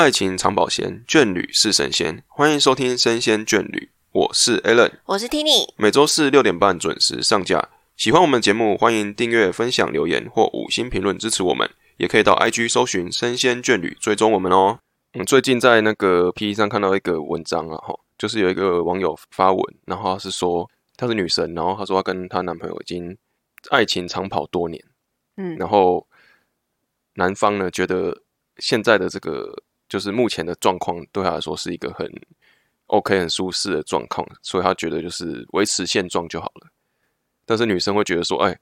爱情长保鲜，眷侣是神仙。欢迎收听《生鲜眷侣》，我是 Alan，我是 Tini。每周四六点半准时上架。喜欢我们节目，欢迎订阅、分享、留言或五星评论支持我们。也可以到 IG 搜寻“生鲜眷侣”，追踪我们哦。嗯，最近在那个 P 上看到一个文章啊，哈，就是有一个网友发文，然后是说她是女神，然后她说她跟她男朋友已经爱情长跑多年，嗯然后男方呢觉得现在的这个就是目前的状况对他来说是一个很 OK 很舒适的状况，所以他觉得就是维持现状就好了。但是女生会觉得说，哎，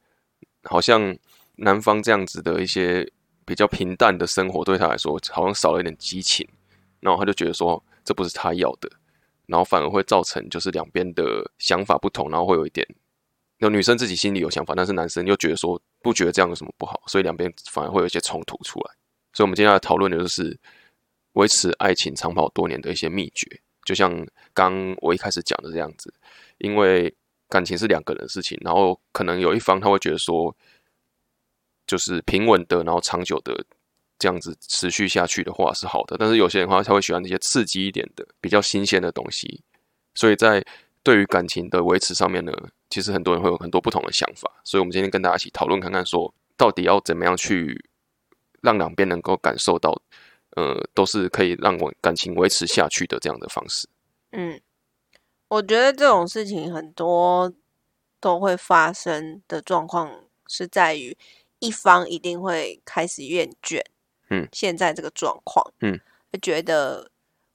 好像男方这样子的一些比较平淡的生活对他来说好像少了一点激情，然后他就觉得说这不是他要的，然后反而会造成就是两边的想法不同，然后会有一点，那女生自己心里有想法，但是男生又觉得说不觉得这样有什么不好，所以两边反而会有一些冲突出来。所以，我们今天要讨论的就是维持爱情长跑多年的一些秘诀，就像刚我一开始讲的这样子，因为感情是两个人的事情，然后可能有一方他会觉得说，就是平稳的，然后长久的这样子持续下去的话是好的，但是有些人的话他会喜欢那些刺激一点的、比较新鲜的东西，所以在对于感情的维持上面呢，其实很多人会有很多不同的想法，所以我们今天跟大家一起讨论看看，说到底要怎么样去让两边能够感受到，呃，都是可以让我感情维持下去的这样的方式。嗯，我觉得这种事情很多都会发生的状况是在于一方一定会开始厌倦，嗯，现在这个状况，嗯，会觉得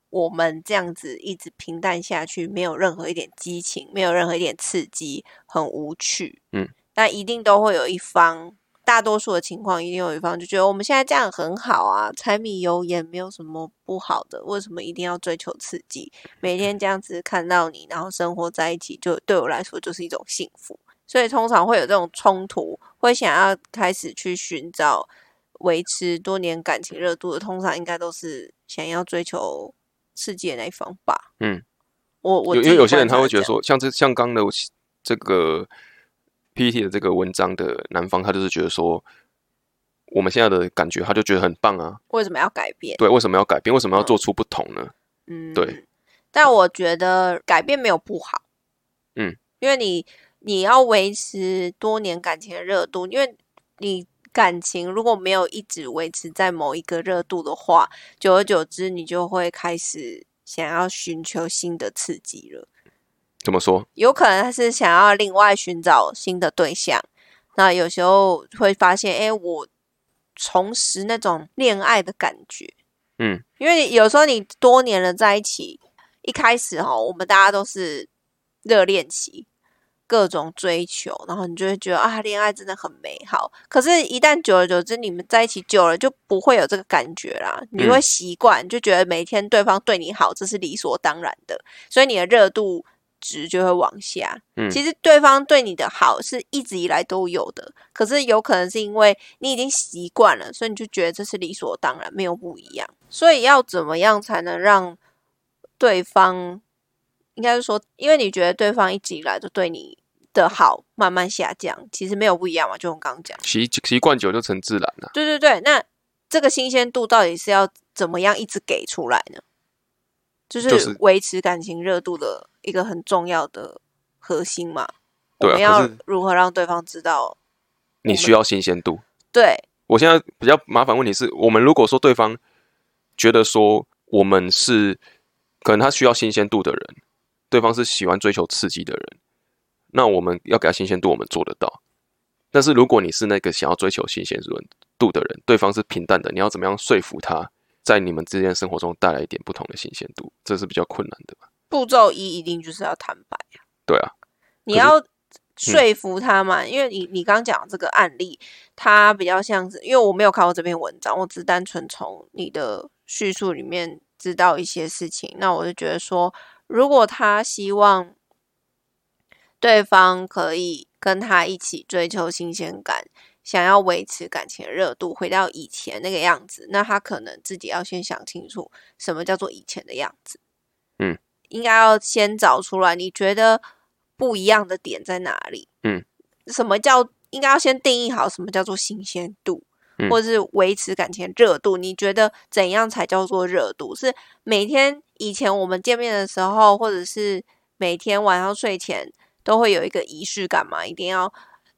我们这样子一直平淡下去，没有任何一点激情，没有任何一点刺激，很无趣，嗯，但一定都会有一方。大多数的情况，一定有一方就觉得我们现在这样很好啊，柴米油盐没有什么不好的，为什么一定要追求刺激？每天这样子看到你，然后生活在一起，就对我来说就是一种幸福。所以通常会有这种冲突，会想要开始去寻找维持多年感情热度的，通常应该都是想要追求刺激的那一方吧。嗯，我我因为有些人他会会觉得，说，像这像刚的这个 PPT 的这个文章的男方，他就是觉得说，我们现在的感觉，他就觉得很棒啊。为什么要改变？对，为什么要改变？为什么要做出不同呢？嗯，对。但我觉得改变没有不好，嗯，因为你你要维持多年感情的热度，因为你感情如果没有一直维持在某一个热度的话，久而久之，你就会开始想要寻求新的刺激了。怎么说？有可能他是想要另外寻找新的对象，那有时候会发现，哎，我重拾那种恋爱的感觉。嗯，因为有时候你多年了在一起，一开始哈，我们大家都是热恋期，各种追求，然后你就会觉得啊，恋爱真的很美好。可是，一旦久而久之，你们在一起久了，就不会有这个感觉啦。你会习惯，就觉得每天对方对你好，这是理所当然的，所以你的热度值就会往下。嗯其实对方对你的好是一直以来都有的，可是有可能是因为你已经习惯了，所以你就觉得这是理所当然，没有不一样。所以要怎么样才能让对方，应该是说，因为你觉得对方一直以来都对你的好慢慢下降，其实没有不一样嘛，就我刚刚讲。习习惯久就成自然了。对对对，那这个新鲜度到底是要怎么样一直给出来呢？就就是是维持感情热度的一个很重要的核心嘛。我对啊，们要如何让对方知道？你需要新鲜度。对，我现在比较麻烦问题是我们如果说对方觉得说我们是可能他需要新鲜度的人，对方是喜欢追求刺激的人，那我们要给他新鲜度，我们做得到。但是如果你是那个想要追求新鲜度的人，对方是平淡的，你要怎么样说服他，在你们之间生活中带来一点不同的新鲜度，这是比较困难的吧？步骤一一定就是要坦白啊，对啊，你要说服他嘛，因为你你刚讲这个案例，它比较像是，因为我没有看过这篇文章，我只单纯从你的叙述里面知道一些事情，那我就觉得说，如果他希望对方可以跟他一起追求新鲜感，想要维持感情热度，回到以前那个样子，那他可能自己要先想清楚什么叫做以前的样子。嗯，应该要先找出来，你觉得不一样的点在哪里？嗯，什么叫应该要先定义好什么叫做新鲜度？嗯或者是维持感情热度。你觉得怎样才叫做热度？是每天以前我们见面的时候，或者是每天晚上睡前都会有一个仪式感嘛？一定要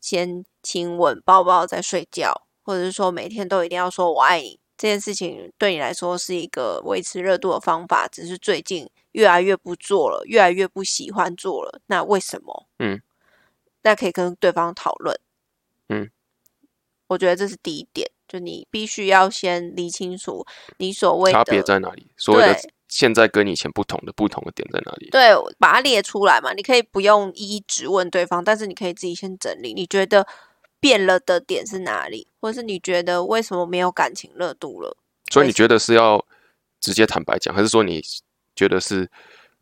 先亲吻、抱抱再睡觉，或者是说每天都一定要说我爱你。这件事情对你来说是一个维持热度的方法，只是最近越来越不做了，越来越不喜欢做了。那为什么？嗯，那可以跟对方讨论。嗯，我觉得这是第一点，就你必须要先理清楚你所谓的差别在哪里？所谓的对现在跟以前不同的不同的点在哪里？对，把它列出来嘛。你可以不用一一质问对方，但是你可以自己先整理，你觉得变了的点是哪里，或是你觉得为什么没有感情热度了？所以你觉得是要直接坦白讲，还是说你觉得是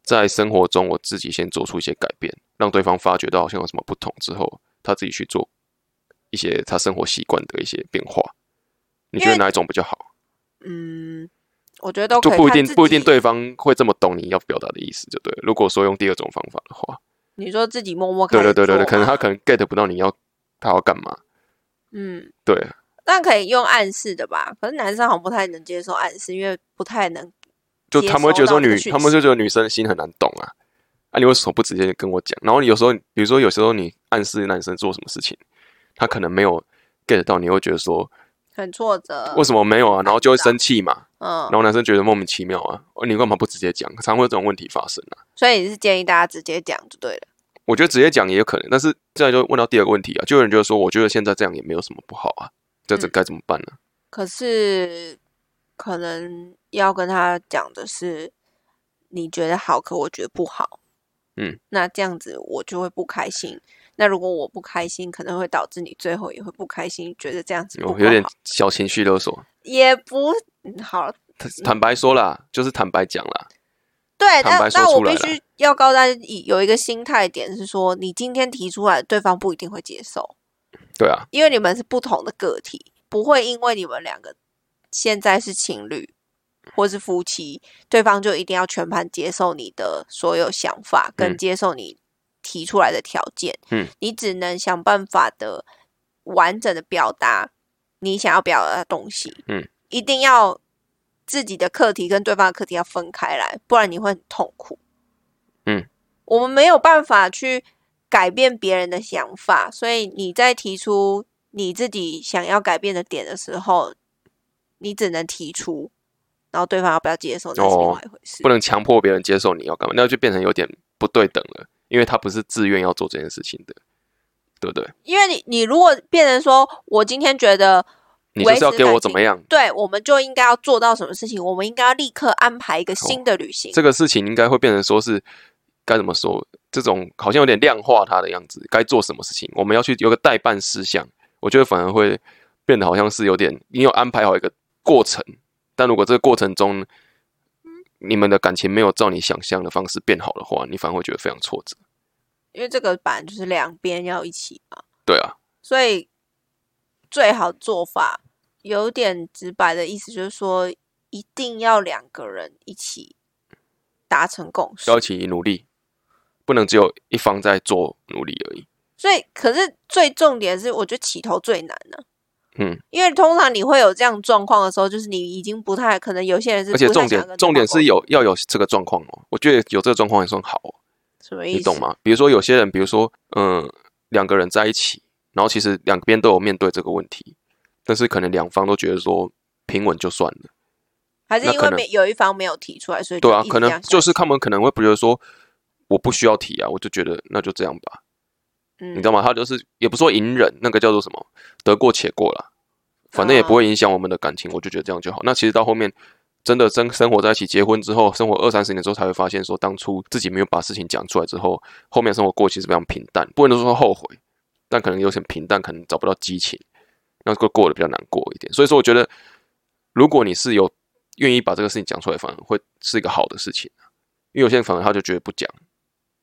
在生活中我自己先做出一些改变，让对方发觉到好像有什么不同之后，他自己去做一些他生活习惯的一些变化？你觉得哪一种比较好？嗯，我觉得都就不一定不一定。对方会这么懂你要表达的意思，就对了。如果说用第二种方法的话，你说自己默默对对对对对，可能他可能 get 不到你要他要干嘛，嗯，对，那可以用暗示的吧？可是男生好像不太能接受暗示，因为不太能就他们会觉得说女他们就觉得女生心很难懂啊。啊，你为什么不直接跟我讲？然后你有时候，比如说有时候你暗示男生做什么事情，他可能没有 get 到，你会觉得说很挫折。为什么没有啊？然后就会生气嘛。嗯然，后男生觉得莫名其妙啊，哦你干嘛不直接讲？常会有这种问题发生啊。所以你是建议大家直接讲就对了。我觉得直接讲也有可能，但是这样就问到第二个问题啊，就有人觉得说，我觉得现在这样也没有什么不好啊，这这嗯该怎么办呢？可是可能要跟他讲的是，你觉得好，可我觉得不好。嗯，那这样子我就会不开心。那如果我不开心，可能会导致你最后也会不开心，觉得这样子不有有点小情绪勒索。也不嗯好。坦坦白说啦，就是坦白讲啦。对，坦白那那我必须要告诉大家，有一个心态点是说，你今天提出来，对方不一定会接受。对啊，因为你们是不同的个体，不会因为你们两个现在是情侣或是夫妻，对方就一定要全盘接受你的所有想法，跟嗯接受你提出来的条件。嗯，你只能想办法的完整的表达你想要表达的东西。嗯，一定要自己的课题跟对方的课题要分开来，不然你会很痛苦。嗯，我们没有办法去改变别人的想法，所以你在提出你自己想要改变的点的时候，你只能提出，然后对方要不要接受那是另外一回事。不能强迫别人接受你要干嘛，那就变成有点不对等了，因为他不是自愿要做这件事情的，对不对？因为你你如果变成说我今天觉得你就是要给我怎么样？对，我们就应该要做到什么事情？我们应该要立刻安排一个新的旅行。这个事情应该会变成说是该怎么说？这种好像有点量化它的样子，该做什么事情，我们要去有个代办事项，我觉得反而会变得好像是有点你有安排好一个过程，但如果这个过程中你们的感情没有照你想象的方式变好的话，你反而会觉得非常挫折。因为这个板就是两边要一起嘛，对啊，所以最好做法有点直白的意思，就是说一定要两个人一起达成共识要。一起努力，不能只有一方在做努力而已。所以，可是最重点是，我觉得起头最难呢、嗯，因为通常你会有这样状况的时候，就是你已经不太可能，有些人是而且重点重点是有要有这个状况哦，我觉得有这个状况也算好哦。沟通什么意思？你懂？吗？比如说有些人，比如说，嗯，两个人在一起，然后其实两边都有面对这个问题，但是可能两方都觉得说平稳就算了，还是因为没有一方没有提出来，所以对啊，可能就是他们可能会觉得说我不需要提啊，我就觉得那就这样吧，嗯你知道吗？他就是也不说隐忍，那个叫做什么得过且过啦，反正也不会影响我们的感情，我就觉得这样就好。那其实到后面。真的生生活在一起，结婚之后，生活二三十年之后，才会发现说，当初自己没有把事情讲出来之后，后面生活过其实非常平淡，不能说后悔，但可能有点平淡，可能找不到激情，那会过得比较难过一点。所以说，我觉得如果你是有愿意把这个事情讲出来，反而会是一个好的事情啊因为有些人反而他就觉得不讲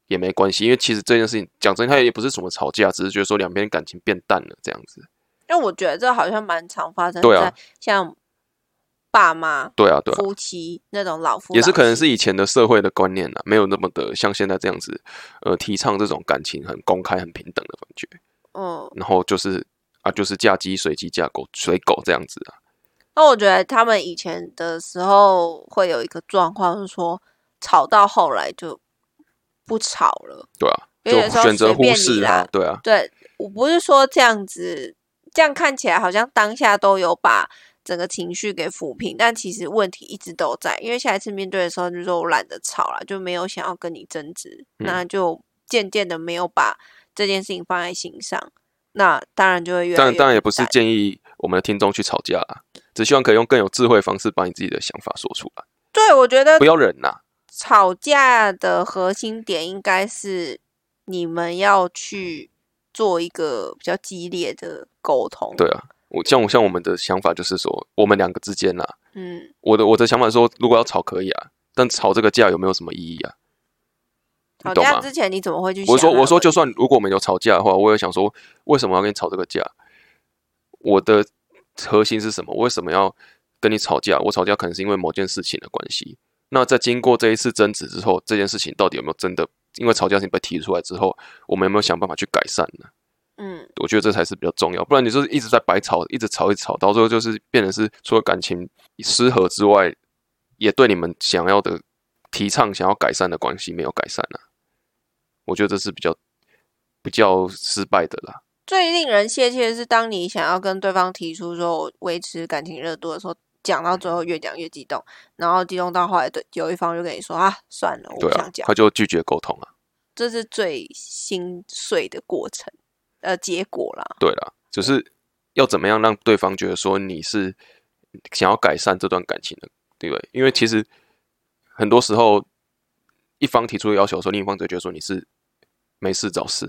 也没关系，因为其实这件事情讲真，他也不是什么吵架，只是觉得说两边感情变淡了这样子。因为我觉得这好像蛮常发生在像爸妈、对啊，对啊，夫妻那种老夫也是可能是以前的社会的观念啊，没有那么的像现在这样子，呃，提倡这种感情很公开、很平等的感觉。嗯，然后就是啊，就是嫁鸡随鸡，嫁狗随狗这样子啊。那我觉得他们以前的时候会有一个状况，是说吵到后来就不吵了。对啊，就选择忽视啊啦，对啊，对我不是说这样子，这样看起来好像当下都有把整个情绪给抚平，但其实问题一直都在。因为下一次面对的时候，就说我懒得吵了，就没有想要跟你争执，嗯那就渐渐的没有把这件事情放在心上。那当然就会越来越当然当然也不是建议我们的听众去吵架啦，只希望可以用更有智慧的方式把你自己的想法说出来，对，我觉得不要忍呐、吵架的核心点应该是你们要去做一个比较激烈的沟通。对啊，我像我像我们的想法就是说，我们两个之间呐、嗯，我的我的想法是说，如果要吵可以啊，但吵这个架有没有什么意义啊？吵？架之前你怎么会去想我说我说，就算如果我们有吵架的话，我也想说，为什么要跟你吵这个架？我的核心是什么？为什么要跟你吵架？我吵架可能是因为某件事情的关系。那在经过这一次争执之后，这件事情到底有没有真的因为吵架事情被提出来之后，我们有没有想办法去改善呢？嗯，我觉得这才是比较重要，不然你就是一直在白吵，一直吵，一直吵，到最后就是变成是除了感情失和之外，也对你们想要的提倡、想要改善的关系没有改善啊。我觉得这是比较比较失败的啦。最令人泄气的是，当你想要跟对方提出说我维持感情热度的时候，讲到最后越讲越激动，然后激动到后来对有一方就跟你说啊，算了，我不想，讲，他就拒绝沟通啊。这是最心碎的过程，呃，结果啦。对啦，只是要怎么样让对方觉得说你是想要改善这段感情的，对不对？因为其实很多时候一方提出要求的时候，另一方就觉得说你是没事找事，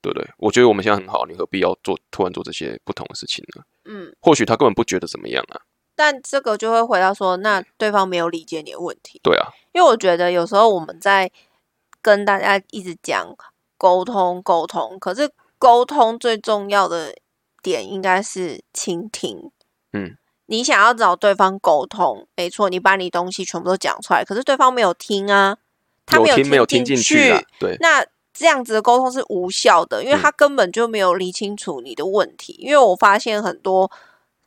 对不对？我觉得我们现在很好，你何必要做突然做这些不同的事情呢？嗯，或许他根本不觉得怎么样啊，但这个就会回到说，那对方没有理解你的问题。对啊，因为我觉得有时候我们在跟大家一直讲沟通沟通，可是沟通最重要的点应该是倾听。嗯，你想要找对方沟通，没错，你把你东西全部都讲出来，可是对方没有听啊，他没有没有听进进去啊？对，那这样子的沟通是无效的，因为嗯他根本就没有理清楚你的问题。因为我发现很多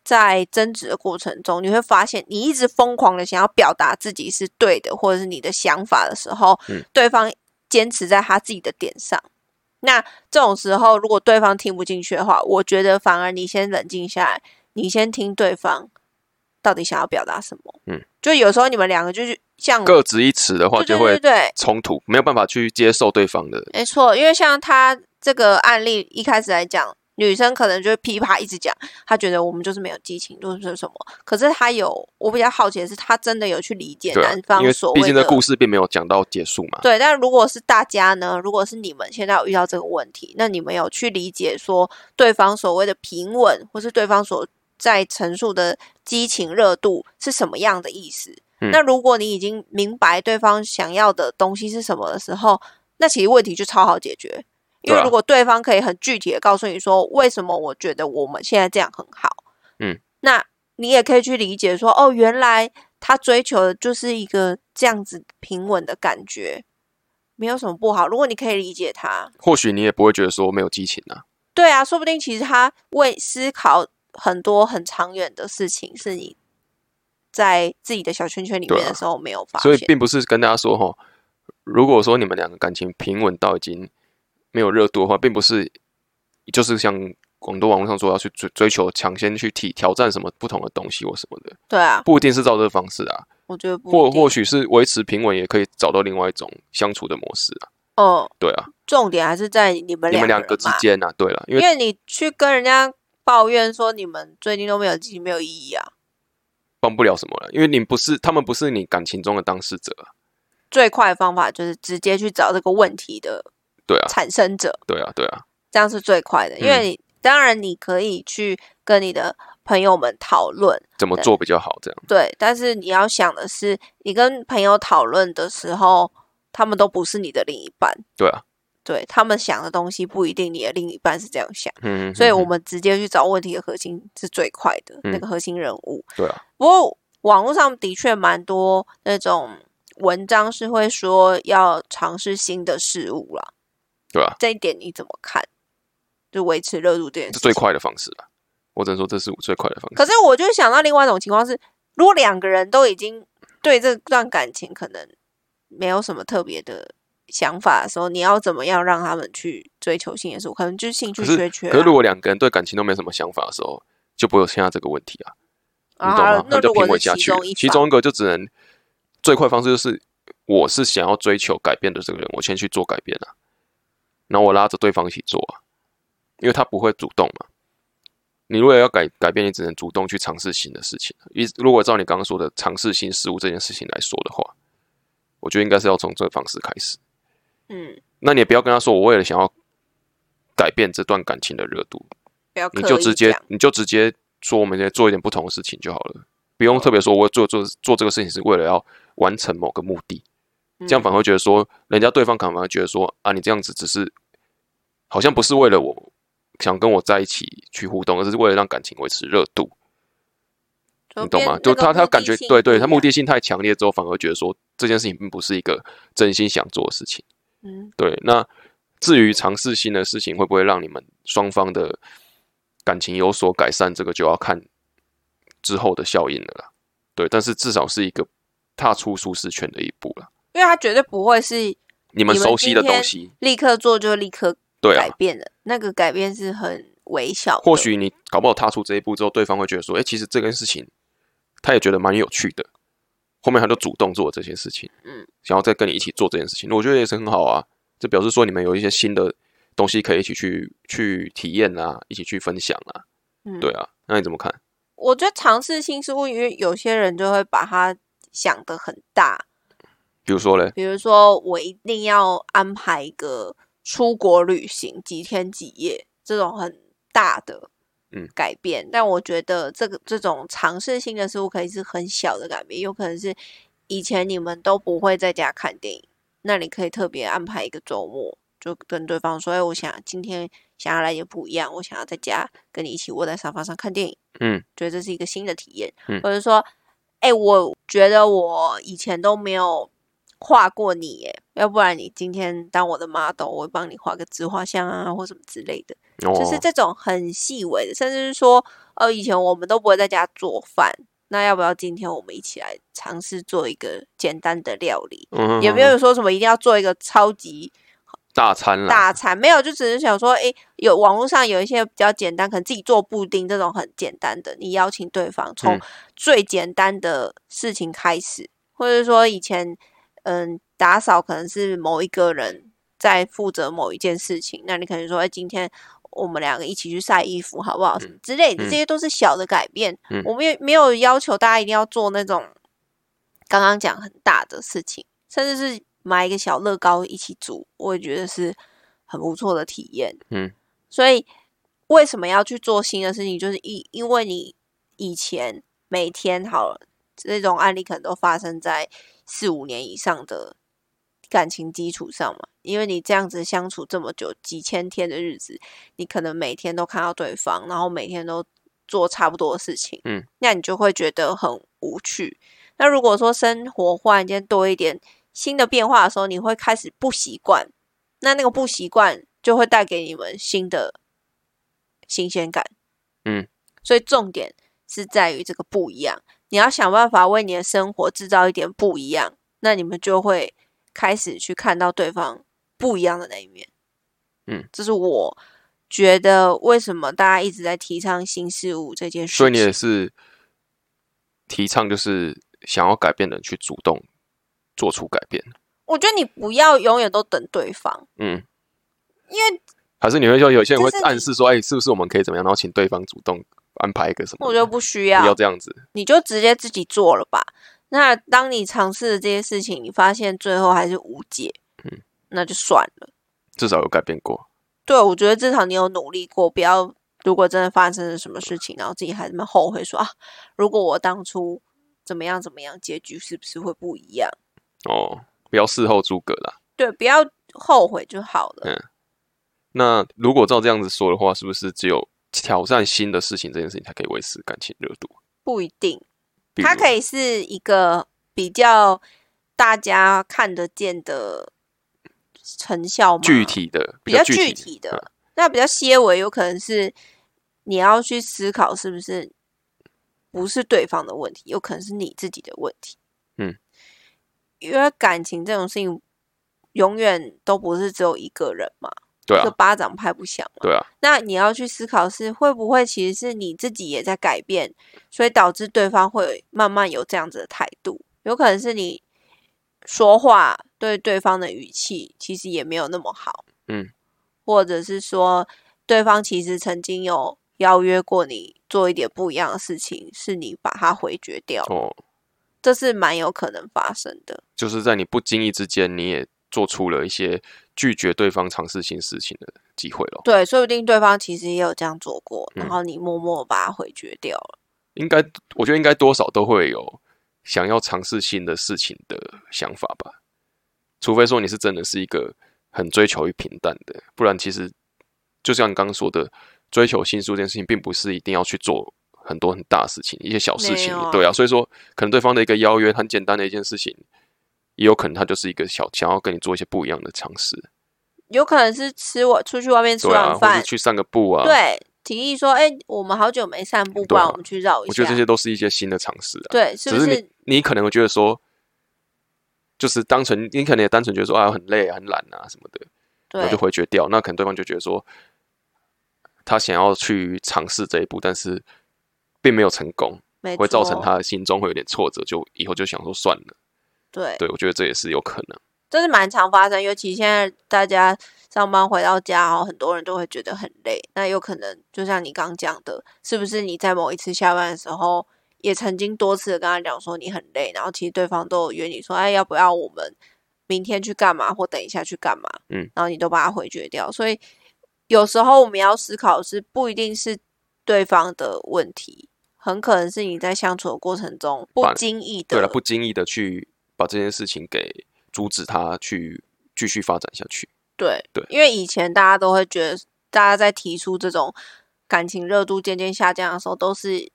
在争执的过程中，你会发现你一直疯狂的想要表达自己是对的，或者是你的想法的时候，嗯对方坚持在他自己的点上。那这种时候，如果对方听不进去的话，我觉得反而你先冷静下来，你先听对方到底想要表达什么。嗯，就有时候你们两个就是像各执一词的话就会对冲突，没有办法去接受对方的。没错，因为像他这个案例一开始来讲，女生可能就会噼啪一直讲，她觉得我们就是没有激情，就是什么。可是她有，我比较好奇的是，她真的有去理解男，方因为所谓的毕竟这故事并没有讲到结束嘛。对，但如果是大家呢？如果是你们现在有遇到这个问题，那你们有去理解说对方所谓的平稳，或是对方所在陈述的激情热度是什么样的意思？嗯那如果你已经明白对方想要的东西是什么的时候，那其实问题就超好解决。因为如果对方可以很具体的告诉你说，为什么我觉得我们现在这样很好，嗯，那你也可以去理解说，哦，原来他追求的就是一个这样子平稳的感觉，没有什么不好。如果你可以理解他，或许你也不会觉得说没有激情啊。对啊，说不定其实他为思考很多很长远的事情，是你在自己的小圈圈里面的时候没有发所以。并不是跟大家说哈，如果说你们两个感情平稳到已经没有热度的话，并不是就是像广东网络上说要去追追求抢先去体挑战什么不同的东西或什么的，对啊，不一定是照这个方式啊，我觉得不或或许是维持平稳，也可以找到另外一种相处的模式啊。哦，对啊，重点还是在你们你们两两个之间啊，对了，因为因为你去跟人家抱怨说你们最近都没有激情，没有意义啊。帮不了什么了，因为你不是他们不是你感情中的当事者啊。最快的方法就是直接去找这个问题的对啊，产生者，对啊，对啊，这样是最快的。因嗯。为你当然你可以去跟你的朋友们讨论，怎么做比较好？这样。对，但是你要想的是，你跟朋友讨论的时候，他们都不是你的另一半，对啊，对他们想的东西不一定你的另一半是这样想，嗯，所以我们直接去找问题的核心是最快的、嗯。那个核心人物。对啊，不过网络上的确蛮多那种文章是会说要尝试新的事物啦，对啊，这一点你怎么看？就维持热度这件事最快的方式了。我只能说这是最快的方式。可是我就想到另外一种情况是，如果两个人都已经对这段感情可能没有什么特别的想法的时候，你要怎么样让他们去追求性的事物？可能就是兴趣缺缺、啊。可是如果两个人对感情都没什么想法的时候，就不会有现在这个问题啊，你啊懂吗？就那如果是平稳下去其中一。其中一个就只能最快方式就是，我是想要追求改变的这个人，我先去做改变啊，然后我拉着对方一起做啊，因为他不会主动嘛。你如果要改改变，你只能主动去尝试新的事情。一如果照你刚刚说的尝试新事物这件事情来说的话，我觉得应该是要从这个方式开始。嗯，那你也不要跟他说，我为了想要改变这段感情的热度，不要你就直接你就直接说我们在做一点不同的事情就好了，不用特别说我做做做这个事情是为了要完成某个目的，这样反而会觉得说，人家对方可能反而觉得说啊，你这样子只是好像不是为了我想跟我在一起去互动，而是为了让感情维持热度，你懂吗？就他他感觉对对，他目的性太强烈之后，反而觉得说这件事情并不是一个真心想做的事情。嗯对，那至于尝试新的事情会不会让你们双方的感情有所改善，这个就要看之后的效应了啦。对，但是至少是一个踏出舒适圈的一步了。因为他绝对不会是你们熟悉的东西，立刻做就立刻对啊，改变的，那个改变是很微小的。或许你搞不好踏出这一步之后，对方会觉得说，哎、其实这件事情他也觉得蛮有趣的，后面他就主动做这些事情，嗯，想要再跟你一起做这件事情，我觉得也是很好啊。这表示说你们有一些新的东西可以一起去去体验啊，一起去分享啊，嗯对啊，那你怎么看？我觉得尝试新事物，因为有些人就会把它想得很大，比如说嘞，比如说我一定要安排一个出国旅行几天几夜这种很大的嗯。改变，但我觉得这个这种尝试性的事物可以是很小的改变，有可能是以前你们都不会在家看电影，那你可以特别安排一个周末，就跟对方说，哎，我想今天想要来点不一样，我想要在家跟你一起窝在沙发上看电影。嗯，觉得这是一个新的体验，嗯。或者说，哎、我觉得我以前都没有画过你，耶，要不然你今天当我的 model，我会帮你画个自画像啊，或什么之类的，哦，就是这种很细微的，甚至是说，呃，以前我们都不会在家做饭，那要不要今天我们一起来尝试做一个简单的料理？嗯也没有说什么一定要做一个超级大餐啦，大餐没有，就只是想说，诶，有网络上有一些比较简单，可能自己做布丁这种很简单的，你邀请对方从嗯。最简单的事情开始，或者说以前嗯打扫可能是某一个人在负责某一件事情，那你可能说，哎，今天我们两个一起去晒衣服好不好？之类的，嗯这些都是小的改变。嗯我们也没有要求大家一定要做那种刚刚讲很大的事情，甚至是买一个小乐高一起组，我也觉得是很不错的体验。嗯，所以为什么要去做新的事情？就是因因为你以前每天好了，这种案例可能都发生在四五年以上的感情基础上嘛。因为你这样子相处这么久，几千天的日子，你可能每天都看到对方，然后每天都做差不多的事情，嗯，那你就会觉得很无趣。那如果说生活忽然间多一点新的变化的时候，你会开始不习惯，那那个不习惯就会带给你们新的新鲜感。嗯，所以重点是在于这个不一样，你要想办法为你的生活制造一点不一样，那你们就会开始去看到对方不一样的那一面。嗯，这是我觉得为什么大家一直在提倡新事物这件事情。所以你也是提倡就是想要改变的人去主动做出改变，我觉得你不要永远都等对方，嗯，因为还是你会说有些人会暗示说，哎，是不是我们可以怎么样，然后请对方主动安排一个什么？我觉得不需不要，要这样子，你就直接自己做了吧。那当你尝试了这些事情，你发现最后还是无解，嗯，那就算了。至少有改变过。对，我觉得至少你有努力过，不要如果真的发生了什么事情，然后自己还这么后悔说啊，如果我当初怎么样怎么样，结局是不是会不一样？哦，不要事后诸葛啦。对，不要后悔就好了。嗯那如果照这样子说的话，是不是只有挑战新的事情这件事情才可以维持感情热度？不一定，它可以是一个比较大家看得见的成效吗？具体的，比较具具体的，那比较些微，有可能是你要去思考是不是不是对方的问题，有可能是你自己的问题。嗯，因为感情这种事情永远都不是只有一个人嘛，对啊就，巴掌拍不响嘛。对啊，那你要去思考是会不会其实是你自己也在改变，所以导致对方会慢慢有这样子的态度。有可能是你说话对对方的语气其实也没有那么好，嗯，或者是说对方其实曾经有邀约过你做一点不一样的事情，是你把它回绝掉，哦，这是蛮有可能发生的。就是在你不经意之间，你也做出了一些拒绝对方尝试新事情的机会了。对，说不定对方其实也有这样做过，嗯然后你默默把它回绝掉了。应该，我觉得应该多少都会有想要尝试新的事情的想法吧。除非说你是真的是一个很追求于平淡的，不然其实就像你刚刚说的，追求新书这件事情，并不是一定要去做很多很大的事情，一些小事情啊对啊。所以说，可能对方的一个邀约，很简单的一件事情，也有可能他就是一个小想要跟你做一些不一样的尝试，有可能是吃我出去外面吃完饭，者去散个步啊。，对，提议说，哎、我们好久没散步，不然我们去绕一下。我觉得这些都是一些新的尝试啊。对，是不是？只是你你可能会觉得说，就是单纯你可能也单纯觉得说啊很累啊很懒啊什么的，然后对就回绝掉。那可能对方就觉得说，他想要去尝试这一步，但是并没有成功，没会造成他的心中会有点挫折，就以后就想说算了。对，对我觉得这也是有可能。这是蛮常发生，尤其现在大家上班回到家哦，很多人都会觉得很累。那有可能就像你刚讲的，是不是你在某一次下班的时候，也曾经多次的跟他讲说你很累，然后其实对方都有约你说，哎，要不要我们明天去干嘛，或等一下去干嘛？嗯，然后你都把它回绝掉。所以有时候我们要思考的是，不一定是对方的问题，很可能是你在相处的过程中不经意的对了，不经意的去把这件事情给阻止他去继续发展下去。对对因为以前大家都会觉得，大家在提出这种感情热度渐渐下降的时候，都是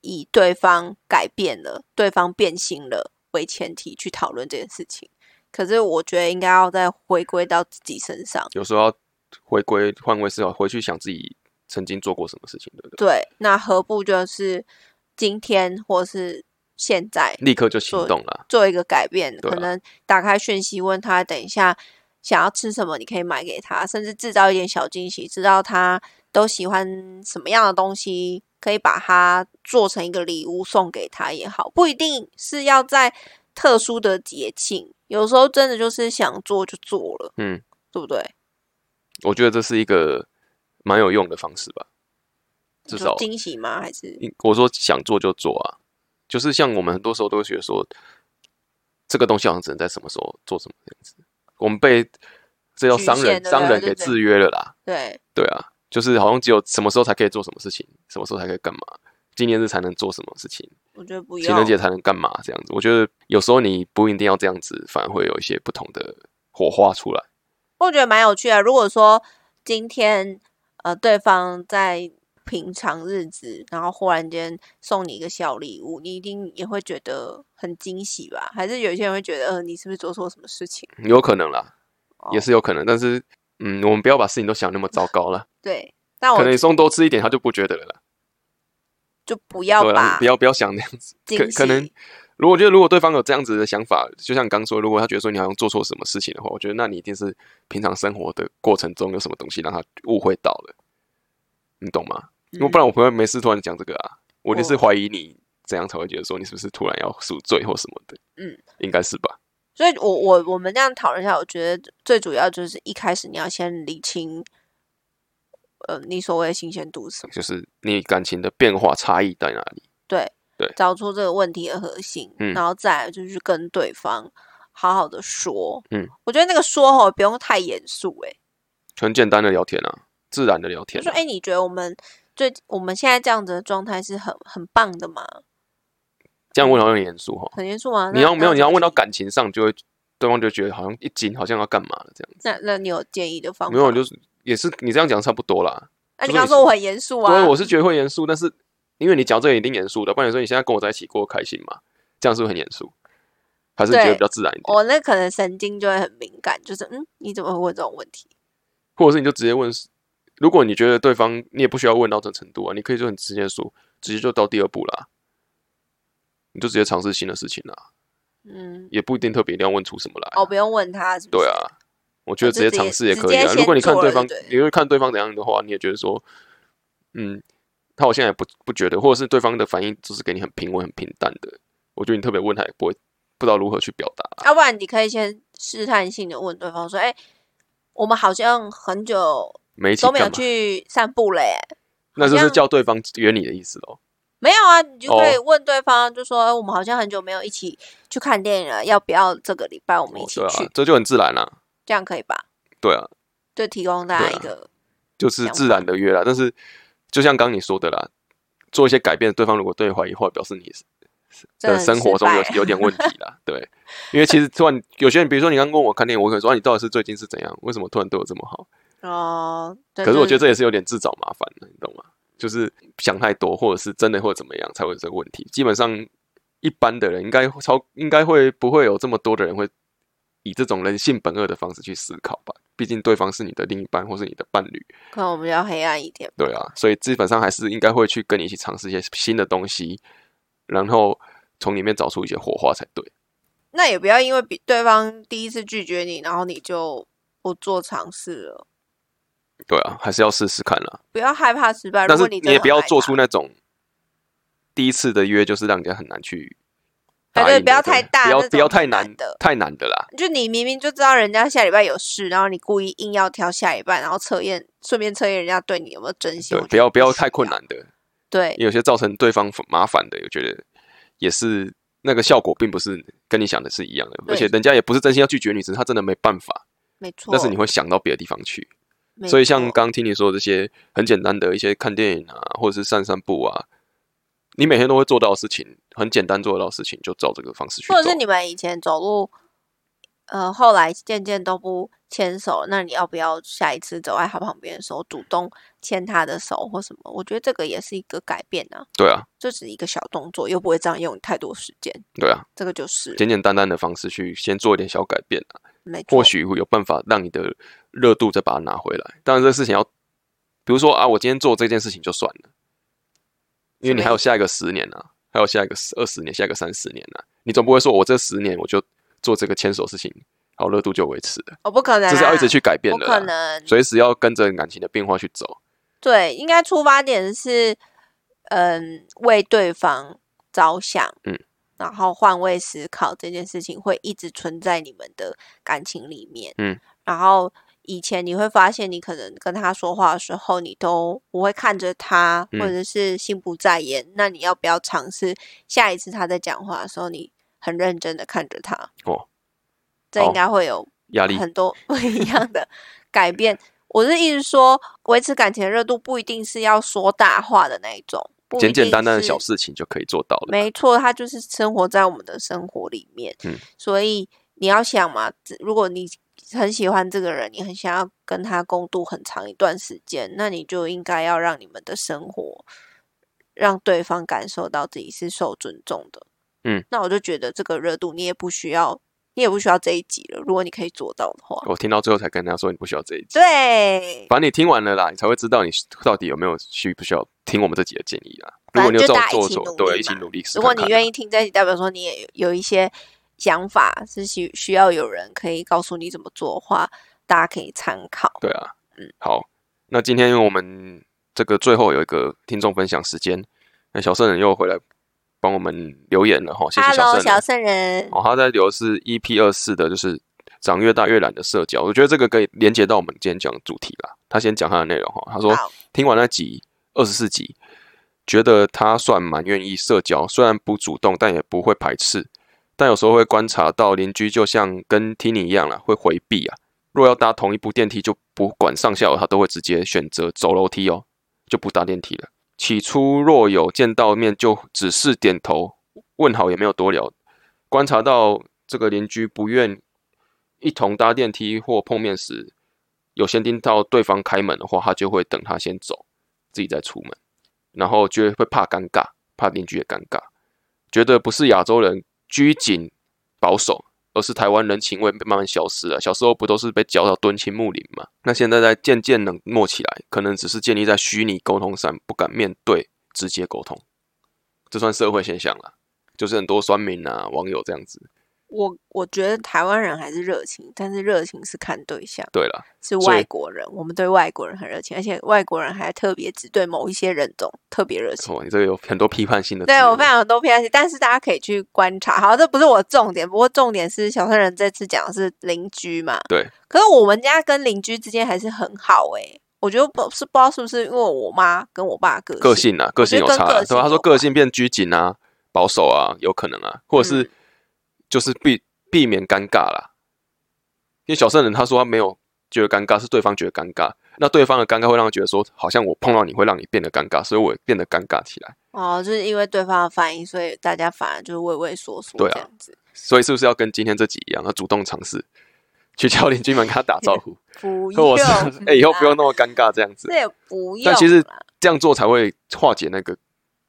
以对方改变了、对方变心了为前提去讨论这件事情。可是我觉得应该要再回归到自己身上。有时候要回归换位思考，回去想自己曾经做过什么事情，对不对？对，那何不就是今天或是现在立刻就行动了。做一个改变，啊可能打开讯息问他等一下想要吃什么，你可以买给他，甚至制造一点小惊喜，知道他都喜欢什么样的东西，可以把它做成一个礼物送给他也好，不一定是要在特殊的节庆，有时候真的就是想做就做了，嗯，对不对？我觉得这是一个蛮有用的方式吧。至少惊喜吗？还是我说想做就做啊，就是像我们很多时候都会觉得说，这个东西好像只能在什么时候做什么这样子，我们被这叫商人商人给制约了啦。对对啊，就是好像只有什么时候才可以做什么事情，什么时候才可以干嘛，纪念日才能做什么事情，我觉得不用情人节才能干嘛这样子。我觉得有时候你不一定要这样子，反而会有一些不同的火花出来。我觉得蛮有趣的。如果说今天呃对方在平常日子，然后忽然间送你一个小礼物，你一定也会觉得很惊喜吧？还是有些人会觉得，呃，你是不是做错什么事情？有可能啦，也哦是有可能，但是嗯，我们不要把事情都想那么糟糕了。对，但我可能你送多吃一点，他就不觉得了啦。就不要对啊，把不要不要想那样子。可可能，如果我觉得如果对方有这样子的想法，就像你刚说，如果他觉得说你好像做错什么事情的话，我觉得那你一定是平常生活的过程中有什么东西让他误会到了，你懂吗？因为不然我不会没事突然讲这个啊，我就是怀疑你怎样才会觉得说你是不是突然要赎罪或什么的，嗯，应该是吧？所以我我我们这样讨论一下，我觉得最主要就是一开始你要先理清，呃，你所谓的新鲜度是什么。就是你感情的变化差异在哪里？对对找出这个问题的核心，嗯然后再来就是跟对方好好的说。嗯，我觉得那个说吼不用太严肃，诶，很简单的聊天啊，自然的聊天啊、说哎，诶你觉得我们最我们现在这样子的状态是很很棒的吗？这样问好像很严肃哈。很严肃吗？你要没有你要问到感，情上，就会对方就觉得好像一惊，好像要干嘛了这样子。那那你有建议的方法？没有，就是也是你这样讲差不多啦。那你刚刚说我很严肃啊，对，我是觉得会严肃，但是因为你讲这个一定严肃的，不然你说你现在跟我在一起过得开心嘛？这样是不是很严肃？还是觉得比较自然一点？我那可能神经就会很敏感，就是嗯，你怎么会问这种问题？或者是你就直接问，如果你觉得对方你也不需要问到这程度啊，你可以就很直接说，直接就到第二步啦，你就直接尝试新的事情啦，嗯，也不一定特别一定要问出什么来。哦，不用问他是不是？对啊，我觉得直接尝试也可以啊。如果你看对方你会看对方怎样的话，你也觉得说，嗯，他好像也不不觉得，或者是对方的反应就是给你很平稳、很平淡的，我觉得你特别问他也不会不知道如何去表达啊。要不然你可以先试探性的问对方说：“哎、我们好像很久没都没有？去散步嘞、那就是叫对方约你的意思喽。没有啊，你就可以哦问对方，就说、哎我们好像很久没有一起去看电影了，要不要这个礼拜我们一哦对起去？啊，这就很自然啦。这样可以吧？对啊，就提供大家一个，就是自然的约啦。但是就像刚刚你说的啦，做一些改变，对方如果对你怀疑的话，表示你是的生活中有有点问题啦。对，因为其实突然有些人，比如说你刚跟我看电影，我可能说、啊、你到底是最近是怎样？为什么突然对我这么好？哦。可可是我觉得这也是有点自找麻烦的，你懂吗？就是想太多，或者是真的或者怎么样才会有这个问题。基本上一般的人应该超应该会不会有这么多的人会以这种人性本恶的方式去思考吧？毕竟对方是你的另一半或是你的伴侣，可能我们比较黑暗一点。对啊，所以基本上还是应该会去跟你一起尝试一些新的东西，然后从里面找出一些火花才对。那也不要因为比对方第一次拒绝你，然后你就不做尝试了。对啊，还是要试试看啦。不要害怕失败，但是如果你你也不要做出那，种第一次的约就是让人家很难去哎对不要太大不要不要太太难难的太难的啦。就你明明就知道人家下礼拜有事，然后你故意硬要挑下礼拜，然后测验，顺便测验人家对你有没有真心。对不要不要太困难的，对，有些造成对方麻烦的，我觉得也是那个效果并不是跟你想的是一样的，而且人家也不是真心要拒绝你，只是他真的没办法，没错。但是你会想到别的地方去。没所以像刚刚听你说的这些很简单的一些看电影啊，或者是散散步啊，你每天都会做到的事情，很简单做得到的事情，就照这个方式去做。或者是你们以前走路，呃，后来渐渐都不牵手，那你要不要下一次走在他旁边的时候，主动牵他的手或什么？我觉得这个也是一个改变啊，对啊，这只是一个小动作，又不会这样用太多时间，对啊，这个就是简简单单的方式去先做一点小改变啊，没错。或许会有办法让你的热度再把它拿回来。当然，这个事情要，比如说啊，我今天做这件事情就算了，因为你还有下一个十年啊，还有下一个二十年，下一个三十年啊，你总不会说我这十年我就做这个牵手事情，好热度就维持了，我、不可能、啊，这是要一直去改变不可的啦，能。随时要跟着感情的变化去走。对，应该出发点是，嗯，为对方着想，嗯，然后换位思考这件事情会一直存在你们的感情里面，嗯，然后以前你会发现，你可能跟他说话的时候，你都不会看着他，嗯或者是心不在焉。那你要不要尝试下一次他在讲话的时候，你很认真的看着他？哦，这应该会有压力很多不一样的改变。我是一直说，维持感情的热度不一定是要说大话的那一种，简简单单的小事情就可以做到了。没错，它就是生活在我们的生活里面。嗯，所以你要想嘛，如果你很喜欢这个人，你很想要跟他共度很长一段时间，那你就应该要让你们的生活让对方感受到自己是受尊重的。嗯，那我就觉得这个热度你也不需要，你也不需要这一集了。如果你可以做到的话，我听到最后才跟他说你不需要这一集，对，反正你听完了啦，你才会知道你到底有没有需不需要听我们这集的建议啦。如反果你有这种做对，一起努力试如果你愿意听这一集，代表说你也有有一些想法是需需要有人可以告诉你怎么做的话，大家可以参考。对啊，嗯好，那今天我们这个最后有一个听众分享时间，那小圣人又回来帮我们留言了哈，谢谢小 Hello，圣人。小圣人，哦，他在留的是 EP 二四的，就是长越大越懒的社交。我觉得这个可以连接到我们今天讲的主题啦。他先讲他的内容哈，他说听完那集二十四集，觉得他算蛮愿意社交，虽然不主动，但也不会排斥。但有时候会观察到邻居就像跟 Tini 一样啦，会回避啊。若要搭同一部电梯，就不管上下楼，他都会直接选择走楼梯哦，就不搭电梯了。起初若有见到面，就只是点头问好，也没有多聊。观察到这个邻居不愿一同搭电梯或碰面时，有先听到对方开门的话，他就会等他先走，自己再出门，然后就会怕尴尬，怕邻居也尴尬，觉得不是亚洲人拘谨保守，而是台湾人情味慢慢消失了。小时候不都是被教到敦亲睦邻嘛？那现在在渐渐冷漠起来，可能只是建立在虚拟沟通上，不敢面对直接沟通，这算社会现象了。就是很多酸民啊、网友这样子。我我觉得台湾人还是热情，但是热情是看对象。对了，是外国人，我们对外国人很热情，而且外国人还特别只对某一些人种特别热情。哦，你这个有很多批判性的。对我非常多批判性，但是大家可以去观察。好，这不是我重点，不过重点是小圣人这次讲的是邻居嘛？对。可是我们家跟邻居之间还是很好哎，我觉得不是不知道是不是因为我妈跟我爸个个性啊，个性有差，对吧？他说个性变拘谨啊。保守啊，有可能啊，或者是就是避避免尴尬啦。因为小圣人他说他没有觉得尴尬，是对方觉得尴尬。那对方的尴尬会让他觉得说，好像我碰到你会让你变得尴尬，所以我变得尴尬起来。哦，就是因为对方的反应，所以大家反而就是畏畏缩缩这样子。所以是不是要跟今天这集一样，要主动尝试去叫邻居们跟他打招呼？不用，哎，以后不用那么尴尬这样子。这不用。但其实这样做才会化解那个，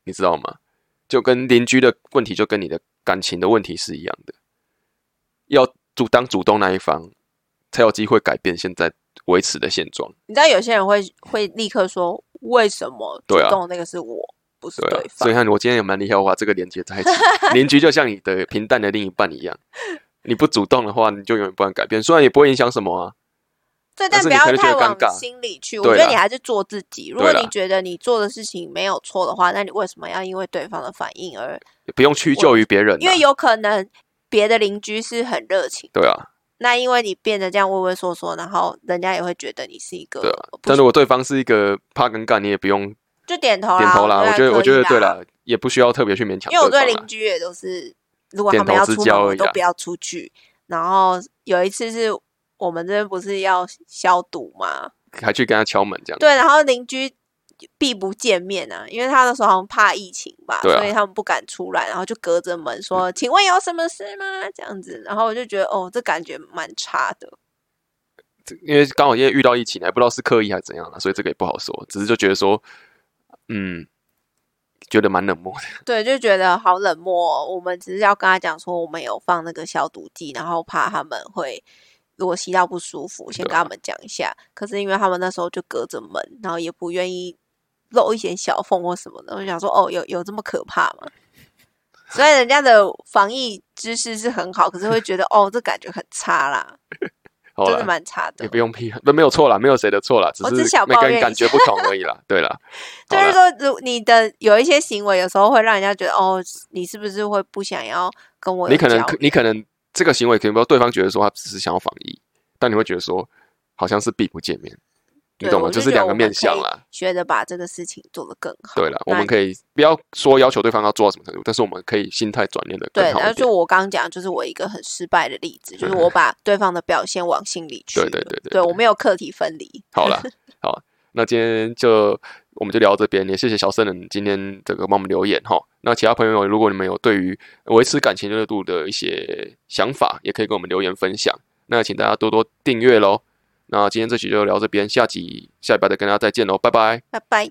你知道吗？就跟邻居的问题，就跟你的感情的问题是一样的，要主当主动那一方，才有机会改变现在维持的现状。你知道有些人会会立刻说，为什么主动那个是我，不是对方？所以看我今天也蛮厉害，我把这个连接在一起。邻居就像你的平淡的另一半一样，你不主动的话，你就永远不能改变。虽然也不会影响什么啊。对，但不要太往心里去。我觉得你还是做自己。如果你觉得你做的事情没有错的话，那你为什么要因为对方的反应而不用屈就于别人？因为有可能别的邻居是很热情。对啊。那因为你变得这样畏畏缩缩，然后人家也会觉得你是一个。对。但如果对方是一个怕尴尬，你也不用就点头点头啦。我觉得，我觉得对了，也不需要特别去勉强。因为我对邻居也都是，如果他们要出门，都不要出去。然后有一次是。我们这边不是要消毒吗？还去跟他敲门这样？对，然后邻居避不见面啊，因为他那时候好像怕疫情吧，所以他们不敢出来，然后就隔着门说：“请问有什么事吗？”这样子，然后我就觉得哦，这感觉蛮差的。因为刚好因为遇到疫情，还不知道是刻意还是怎样了，所以这个也不好说。只是就觉得说，嗯，觉得蛮冷漠的。对，就觉得好冷漠。我们只是要跟他讲说，我们有放那个消毒剂，然后怕他们会。如果吸到不舒服，先跟他们讲一下。可是因为他们那时候就隔着门，然后也不愿意露一点小缝或什么的。我想说，哦，有有这么可怕吗？虽然人家的防疫知识是很好，可是会觉得，哦，这感觉很差啦，真的蛮差的。也不用批，不没有错啦，没有谁的错啦，只是每个人感觉不同而已啦。对啦，就是说，如你的有一些行为，有时候会让人家觉得，哦，你是不是会不想要跟我？你可能，你可能。这个行为可能不对方觉得说他只是想要防疫，但你会觉得说好像是避不见面，你懂吗？就是两个面相啦。学着把这个事情做得更好。对了，我们可以不要说要求对方要做到什么程度，但是我们可以心态转念的更好对，那就我刚刚讲，就是我一个很失败的例子，就是我把对方的表现往心里去。对对对对，对我没有课题分离。好了，好，那今天就。我们就聊这边，也谢谢小圣人今天这个帮我们留言哈。那其他朋友，如果你们有对于维持感情热度的一些想法，也可以跟我们留言分享。那请大家多多订阅喽。那今天这集就聊这边，下集下礼拜再跟大家再见喽，拜拜，拜拜。